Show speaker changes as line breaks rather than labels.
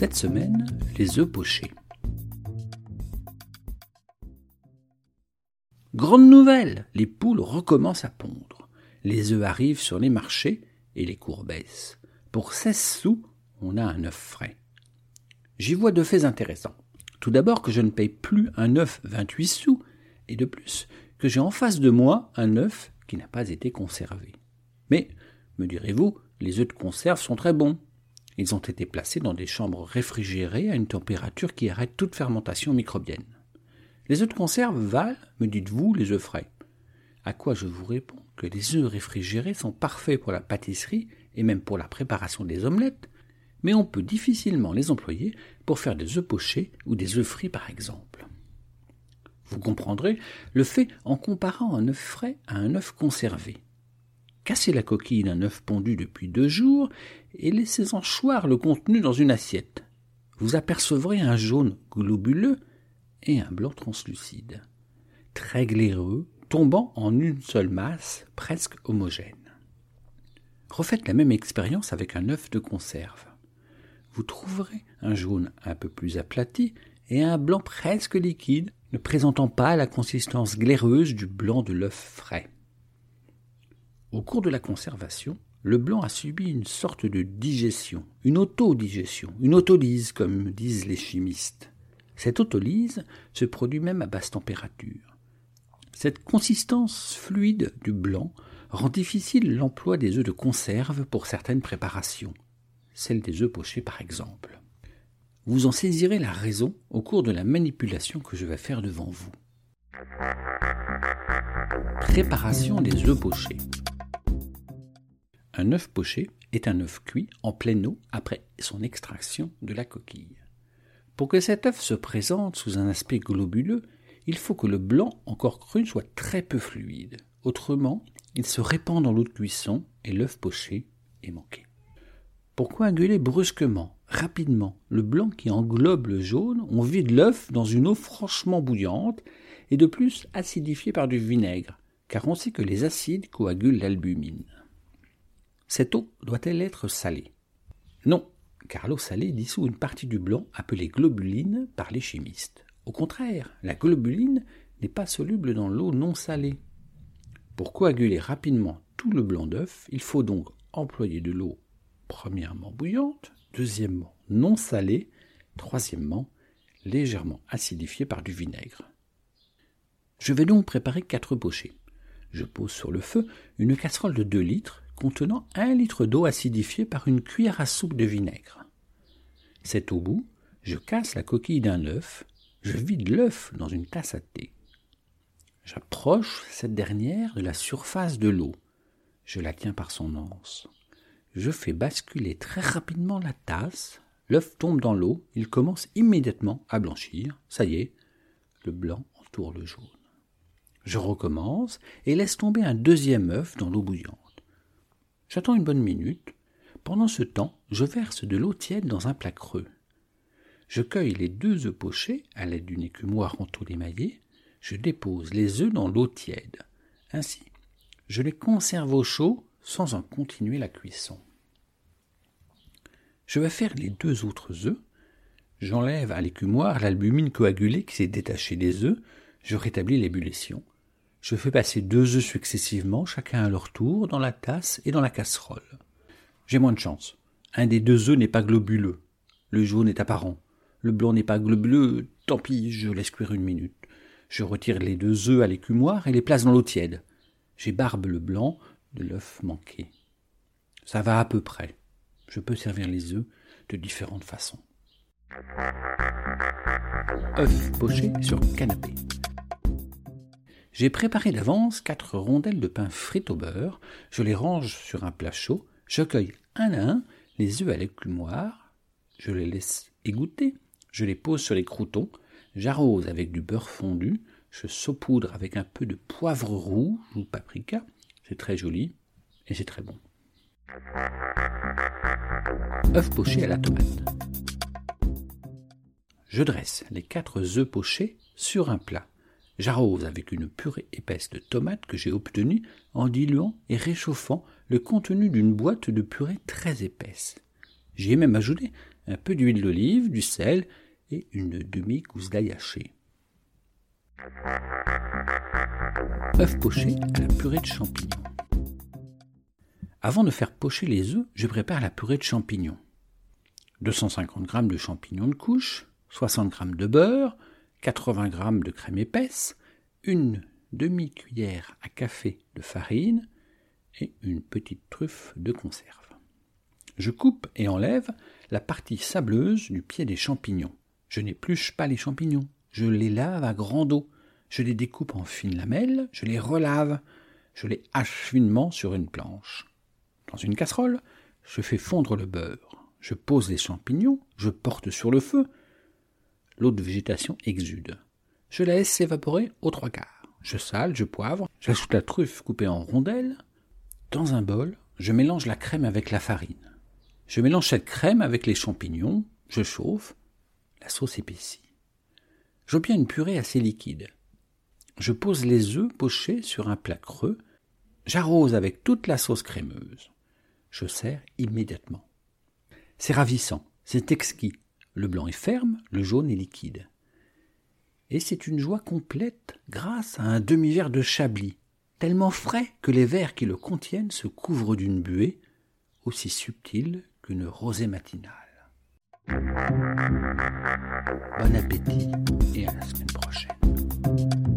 Cette semaine, les œufs pochés. Grande nouvelle, les poules recommencent à pondre. Les œufs arrivent sur les marchés et les cours baissent. Pour 16 sous, on a un œuf frais. J'y vois deux faits intéressants. Tout d'abord que je ne paye plus un œuf 28 sous, et de plus que j'ai en face de moi un œuf qui n'a pas été conservé. Mais, me direz-vous, les œufs de conserve sont très bons. Ils ont été placés dans des chambres réfrigérées à une température qui arrête toute fermentation microbienne. Les œufs de conserve valent, me dites-vous, les œufs frais. À quoi je vous réponds que les œufs réfrigérés sont parfaits pour la pâtisserie et même pour la préparation des omelettes, mais on peut difficilement les employer pour faire des œufs pochés ou des œufs frits par exemple. Vous comprendrez le fait en comparant un œuf frais à un œuf conservé. Cassez la coquille d'un œuf pondu depuis deux jours et laissez-en choir le contenu dans une assiette. Vous apercevrez un jaune globuleux et un blanc translucide, très glaireux, tombant en une seule masse presque homogène. Refaites la même expérience avec un œuf de conserve. Vous trouverez un jaune un peu plus aplati et un blanc presque liquide, ne présentant pas la consistance glaireuse du blanc de l'œuf frais. Au cours de la conservation, le blanc a subi une sorte de digestion, une autodigestion, une autolyse comme disent les chimistes. Cette autolyse se produit même à basse température. Cette consistance fluide du blanc rend difficile l'emploi des œufs de conserve pour certaines préparations, celle des œufs pochés par exemple. Vous en saisirez la raison au cours de la manipulation que je vais faire devant vous. Préparation des œufs pochés. Un œuf poché est un œuf cuit en pleine eau après son extraction de la coquille. Pour que cet œuf se présente sous un aspect globuleux, il faut que le blanc encore cru soit très peu fluide. Autrement, il se répand dans l'eau de cuisson et l'œuf poché est manqué. Pour coaguler brusquement, rapidement, le blanc qui englobe le jaune, on vide l'œuf dans une eau franchement bouillante et de plus acidifiée par du vinaigre, car on sait que les acides coagulent l'albumine. Cette eau doit-elle être salée? Non, car l'eau salée dissout une partie du blanc appelée globuline par les chimistes. Au contraire, la globuline n'est pas soluble dans l'eau non salée. Pour coaguler rapidement tout le blanc d'œuf, il faut donc employer de l'eau premièrement bouillante, deuxièmement non salée, troisièmement légèrement acidifiée par du vinaigre. Je vais donc préparer quatre pochés. Je pose sur le feu une casserole de 2 litres contenant un litre d'eau acidifiée par une cuillère à soupe de vinaigre. C'est au bout, je casse la coquille d'un œuf, je vide l'œuf dans une tasse à thé. J'approche cette dernière de la surface de l'eau. Je la tiens par son anse. Je fais basculer très rapidement la tasse. L'œuf tombe dans l'eau. Il commence immédiatement à blanchir. Ça y est, le blanc entoure le jaune. Je recommence et laisse tomber un deuxième œuf dans l'eau bouillante. J'attends une bonne minute. Pendant ce temps, je verse de l'eau tiède dans un plat creux. Je cueille les deux œufs pochés à l'aide d'une écumoire en tôle émaillée. Je dépose les œufs dans l'eau tiède. Ainsi, je les conserve au chaud sans en continuer la cuisson. Je vais faire les deux autres œufs. J'enlève à l'écumoire l'albumine coagulée qui s'est détachée des œufs. Je rétablis l'ébullition. Je fais passer deux œufs successivement, chacun à leur tour, dans la tasse et dans la casserole. J'ai moins de chance. Un des deux œufs n'est pas globuleux. Le jaune est apparent. Le blanc n'est pas globuleux. Tant pis, je laisse cuire une minute. Je retire les deux œufs à l'écumoire et les place dans l'eau tiède. J'ébarbe le blanc de l'œuf manqué. Ça va à peu près. Je peux servir les œufs de différentes façons. œufs pochés sur canapé. J'ai préparé d'avance quatre rondelles de pain frit au beurre, je les range sur un plat chaud, je cueille un à un les œufs à l'écumoire, je les laisse égoutter, je les pose sur les croutons, j'arrose avec du beurre fondu, je saupoudre avec un peu de poivre rouge ou paprika, c'est très joli et c'est très bon. œufs pochés à la tomate. Je dresse les quatre œufs pochés sur un plat. J'arrose avec une purée épaisse de tomates que j'ai obtenue en diluant et réchauffant le contenu d'une boîte de purée très épaisse. J'y ai même ajouté un peu d'huile d'olive, du sel et une demi-gousse d'ail haché. œufs pochés à la purée de champignons. Avant de faire pocher les œufs, je prépare la purée de champignons. 250 g de champignons de couche, 60 g de beurre, 80 g de crème épaisse, une demi-cuillère à café de farine et une petite truffe de conserve. Je coupe et enlève la partie sableuse du pied des champignons. Je n'épluche pas les champignons, je les lave à grande eau je les découpe en fines lamelles, je les relave, je les hache finement sur une planche. Dans une casserole, je fais fondre le beurre, je pose les champignons, je porte sur le feu. L'eau de végétation exude. Je la laisse s'évaporer aux trois quarts. Je sale, je poivre, j'ajoute la truffe coupée en rondelles. Dans un bol, je mélange la crème avec la farine. Je mélange cette crème avec les champignons, je chauffe, la sauce épaissit. J'obtiens une purée assez liquide. Je pose les œufs pochés sur un plat creux. J'arrose avec toute la sauce crémeuse. Je sers immédiatement. C'est ravissant, c'est exquis. Le blanc est ferme, le jaune est liquide. Et c'est une joie complète grâce à un demi-verre de chablis, tellement frais que les verres qui le contiennent se couvrent d'une buée aussi subtile qu'une rosée matinale. Bon appétit et à la semaine prochaine.